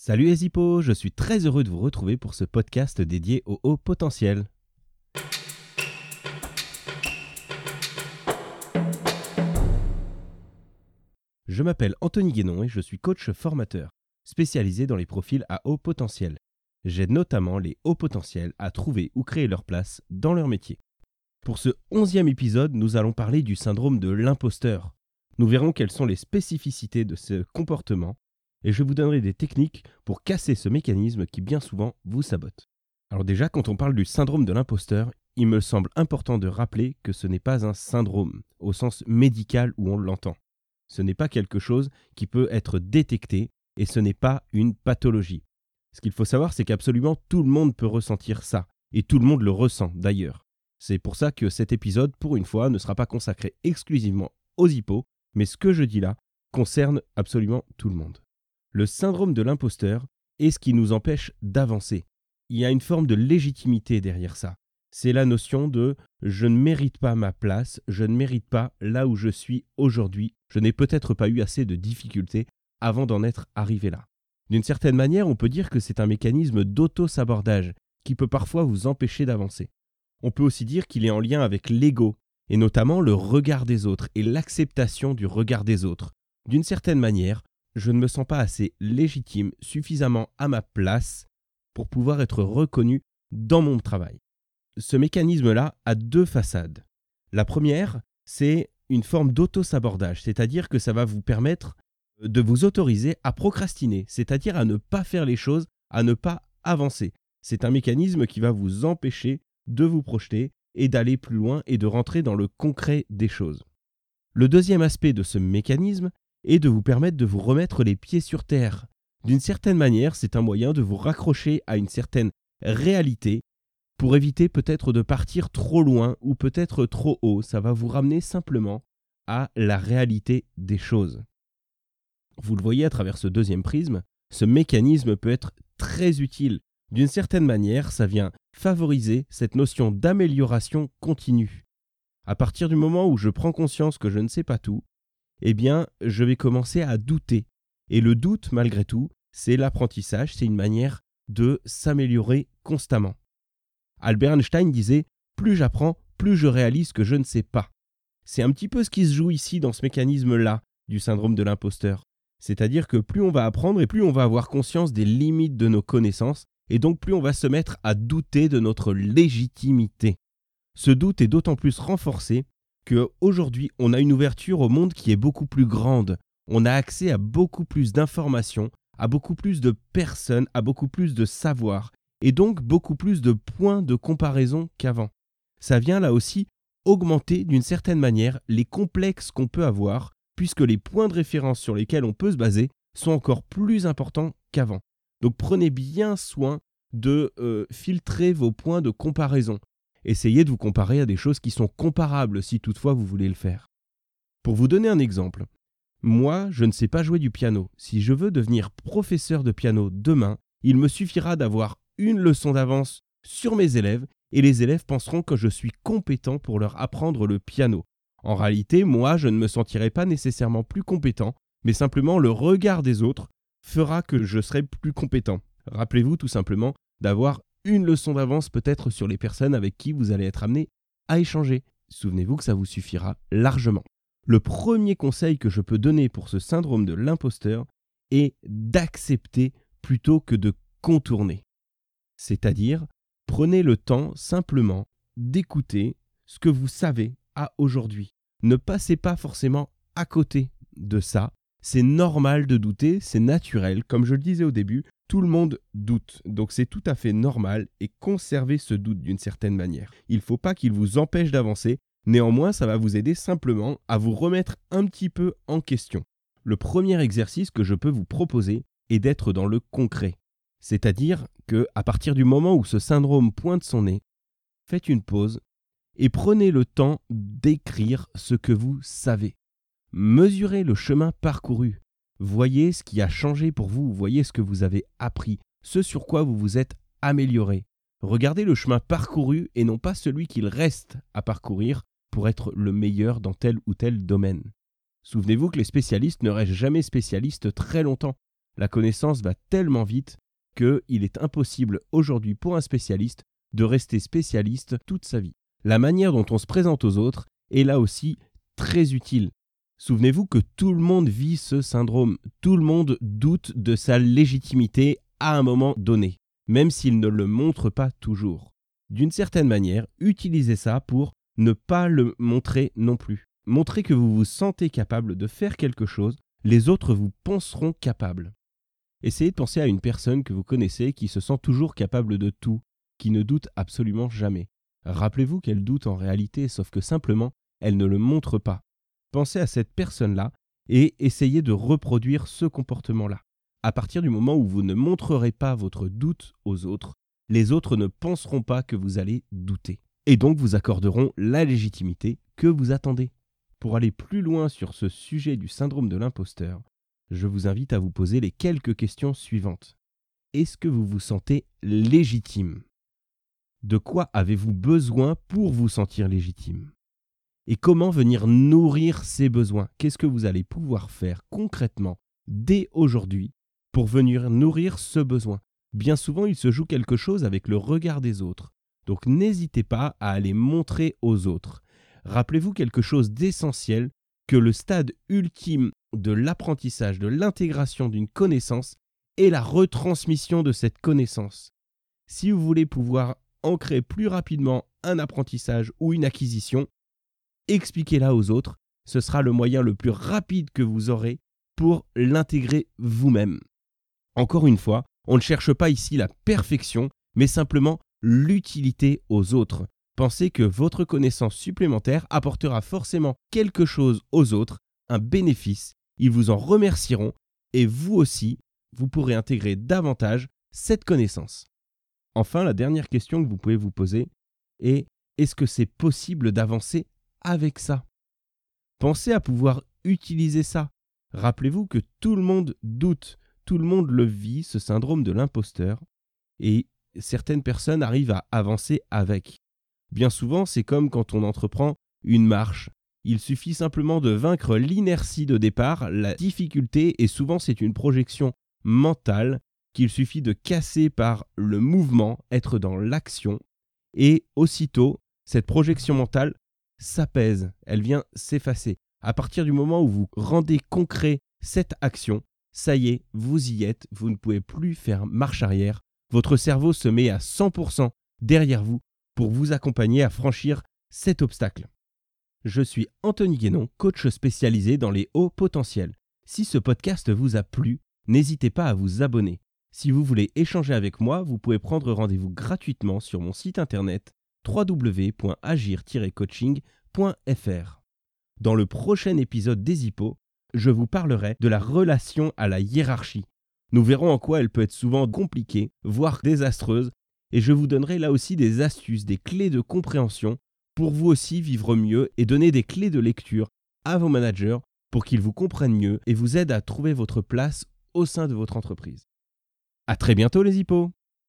Salut les hippos, je suis très heureux de vous retrouver pour ce podcast dédié au haut potentiel. Je m'appelle Anthony Guénon et je suis coach formateur, spécialisé dans les profils à haut potentiel. J'aide notamment les hauts potentiels à trouver ou créer leur place dans leur métier. Pour ce onzième épisode, nous allons parler du syndrome de l'imposteur. Nous verrons quelles sont les spécificités de ce comportement et je vous donnerai des techniques pour casser ce mécanisme qui bien souvent vous sabote. Alors déjà, quand on parle du syndrome de l'imposteur, il me semble important de rappeler que ce n'est pas un syndrome au sens médical où on l'entend. Ce n'est pas quelque chose qui peut être détecté et ce n'est pas une pathologie. Ce qu'il faut savoir, c'est qu'absolument tout le monde peut ressentir ça, et tout le monde le ressent d'ailleurs. C'est pour ça que cet épisode, pour une fois, ne sera pas consacré exclusivement aux hippos, mais ce que je dis là concerne absolument tout le monde. Le syndrome de l'imposteur est ce qui nous empêche d'avancer. Il y a une forme de légitimité derrière ça. C'est la notion de je ne mérite pas ma place, je ne mérite pas là où je suis aujourd'hui, je n'ai peut-être pas eu assez de difficultés avant d'en être arrivé là. D'une certaine manière, on peut dire que c'est un mécanisme d'auto-sabordage qui peut parfois vous empêcher d'avancer. On peut aussi dire qu'il est en lien avec l'ego, et notamment le regard des autres et l'acceptation du regard des autres. D'une certaine manière, je ne me sens pas assez légitime, suffisamment à ma place pour pouvoir être reconnu dans mon travail. Ce mécanisme-là a deux façades. La première, c'est une forme d'auto-sabordage, c'est-à-dire que ça va vous permettre de vous autoriser à procrastiner, c'est-à-dire à ne pas faire les choses, à ne pas avancer. C'est un mécanisme qui va vous empêcher de vous projeter et d'aller plus loin et de rentrer dans le concret des choses. Le deuxième aspect de ce mécanisme, et de vous permettre de vous remettre les pieds sur terre. D'une certaine manière, c'est un moyen de vous raccrocher à une certaine réalité pour éviter peut-être de partir trop loin ou peut-être trop haut. Ça va vous ramener simplement à la réalité des choses. Vous le voyez à travers ce deuxième prisme, ce mécanisme peut être très utile. D'une certaine manière, ça vient favoriser cette notion d'amélioration continue. À partir du moment où je prends conscience que je ne sais pas tout, eh bien, je vais commencer à douter. Et le doute, malgré tout, c'est l'apprentissage, c'est une manière de s'améliorer constamment. Albert Einstein disait Plus j'apprends, plus je réalise que je ne sais pas. C'est un petit peu ce qui se joue ici dans ce mécanisme-là du syndrome de l'imposteur. C'est-à-dire que plus on va apprendre et plus on va avoir conscience des limites de nos connaissances, et donc plus on va se mettre à douter de notre légitimité. Ce doute est d'autant plus renforcé qu'aujourd'hui, on a une ouverture au monde qui est beaucoup plus grande. On a accès à beaucoup plus d'informations, à beaucoup plus de personnes, à beaucoup plus de savoir, et donc beaucoup plus de points de comparaison qu'avant. Ça vient là aussi augmenter d'une certaine manière les complexes qu'on peut avoir, puisque les points de référence sur lesquels on peut se baser sont encore plus importants qu'avant. Donc prenez bien soin de euh, filtrer vos points de comparaison essayez de vous comparer à des choses qui sont comparables si toutefois vous voulez le faire. Pour vous donner un exemple, moi, je ne sais pas jouer du piano. Si je veux devenir professeur de piano demain, il me suffira d'avoir une leçon d'avance sur mes élèves et les élèves penseront que je suis compétent pour leur apprendre le piano. En réalité, moi, je ne me sentirai pas nécessairement plus compétent, mais simplement le regard des autres fera que je serai plus compétent. Rappelez-vous tout simplement d'avoir une leçon d'avance peut-être sur les personnes avec qui vous allez être amené à échanger. Souvenez-vous que ça vous suffira largement. Le premier conseil que je peux donner pour ce syndrome de l'imposteur est d'accepter plutôt que de contourner. C'est-à-dire, prenez le temps simplement d'écouter ce que vous savez à aujourd'hui. Ne passez pas forcément à côté de ça. C'est normal de douter, c'est naturel. Comme je le disais au début, tout le monde doute, donc c'est tout à fait normal et conservez ce doute d'une certaine manière. Il ne faut pas qu'il vous empêche d'avancer, néanmoins ça va vous aider simplement à vous remettre un petit peu en question. Le premier exercice que je peux vous proposer est d'être dans le concret. C'est-à-dire que à partir du moment où ce syndrome pointe son nez, faites une pause et prenez le temps d'écrire ce que vous savez. Mesurez le chemin parcouru. Voyez ce qui a changé pour vous, voyez ce que vous avez appris, ce sur quoi vous vous êtes amélioré. Regardez le chemin parcouru et non pas celui qu'il reste à parcourir pour être le meilleur dans tel ou tel domaine. Souvenez-vous que les spécialistes ne restent jamais spécialistes très longtemps. La connaissance va tellement vite qu'il est impossible aujourd'hui pour un spécialiste de rester spécialiste toute sa vie. La manière dont on se présente aux autres est là aussi très utile. Souvenez-vous que tout le monde vit ce syndrome, tout le monde doute de sa légitimité à un moment donné, même s'il ne le montre pas toujours. D'une certaine manière, utilisez ça pour ne pas le montrer non plus. Montrez que vous vous sentez capable de faire quelque chose, les autres vous penseront capable. Essayez de penser à une personne que vous connaissez qui se sent toujours capable de tout, qui ne doute absolument jamais. Rappelez-vous qu'elle doute en réalité, sauf que simplement, elle ne le montre pas. Pensez à cette personne-là et essayez de reproduire ce comportement-là. À partir du moment où vous ne montrerez pas votre doute aux autres, les autres ne penseront pas que vous allez douter. Et donc vous accorderont la légitimité que vous attendez. Pour aller plus loin sur ce sujet du syndrome de l'imposteur, je vous invite à vous poser les quelques questions suivantes. Est-ce que vous vous sentez légitime? De quoi avez-vous besoin pour vous sentir légitime? Et comment venir nourrir ces besoins? Qu'est-ce que vous allez pouvoir faire concrètement dès aujourd'hui pour venir nourrir ce besoin? Bien souvent, il se joue quelque chose avec le regard des autres. Donc n'hésitez pas à aller montrer aux autres. Rappelez-vous quelque chose d'essentiel que le stade ultime de l'apprentissage, de l'intégration d'une connaissance est la retransmission de cette connaissance. Si vous voulez pouvoir ancrer plus rapidement un apprentissage ou une acquisition, expliquez-la aux autres, ce sera le moyen le plus rapide que vous aurez pour l'intégrer vous-même. Encore une fois, on ne cherche pas ici la perfection, mais simplement l'utilité aux autres. Pensez que votre connaissance supplémentaire apportera forcément quelque chose aux autres, un bénéfice, ils vous en remercieront et vous aussi, vous pourrez intégrer davantage cette connaissance. Enfin, la dernière question que vous pouvez vous poser est est-ce que c'est possible d'avancer avec ça Pensez à pouvoir utiliser ça. Rappelez-vous que tout le monde doute, tout le monde le vit, ce syndrome de l'imposteur, et certaines personnes arrivent à avancer avec. Bien souvent, c'est comme quand on entreprend une marche. Il suffit simplement de vaincre l'inertie de départ, la difficulté, et souvent c'est une projection mentale qu'il suffit de casser par le mouvement, être dans l'action, et aussitôt, cette projection mentale s'apaise, elle vient s'effacer. À partir du moment où vous rendez concret cette action, ça y est, vous y êtes, vous ne pouvez plus faire marche arrière, votre cerveau se met à 100% derrière vous pour vous accompagner à franchir cet obstacle. Je suis Anthony Guénon, coach spécialisé dans les hauts potentiels. Si ce podcast vous a plu, n'hésitez pas à vous abonner. Si vous voulez échanger avec moi, vous pouvez prendre rendez-vous gratuitement sur mon site internet www.agir-coaching.fr. Dans le prochain épisode des hippos, je vous parlerai de la relation à la hiérarchie. Nous verrons en quoi elle peut être souvent compliquée, voire désastreuse, et je vous donnerai là aussi des astuces, des clés de compréhension pour vous aussi vivre mieux et donner des clés de lecture à vos managers pour qu'ils vous comprennent mieux et vous aident à trouver votre place au sein de votre entreprise. À très bientôt les hippos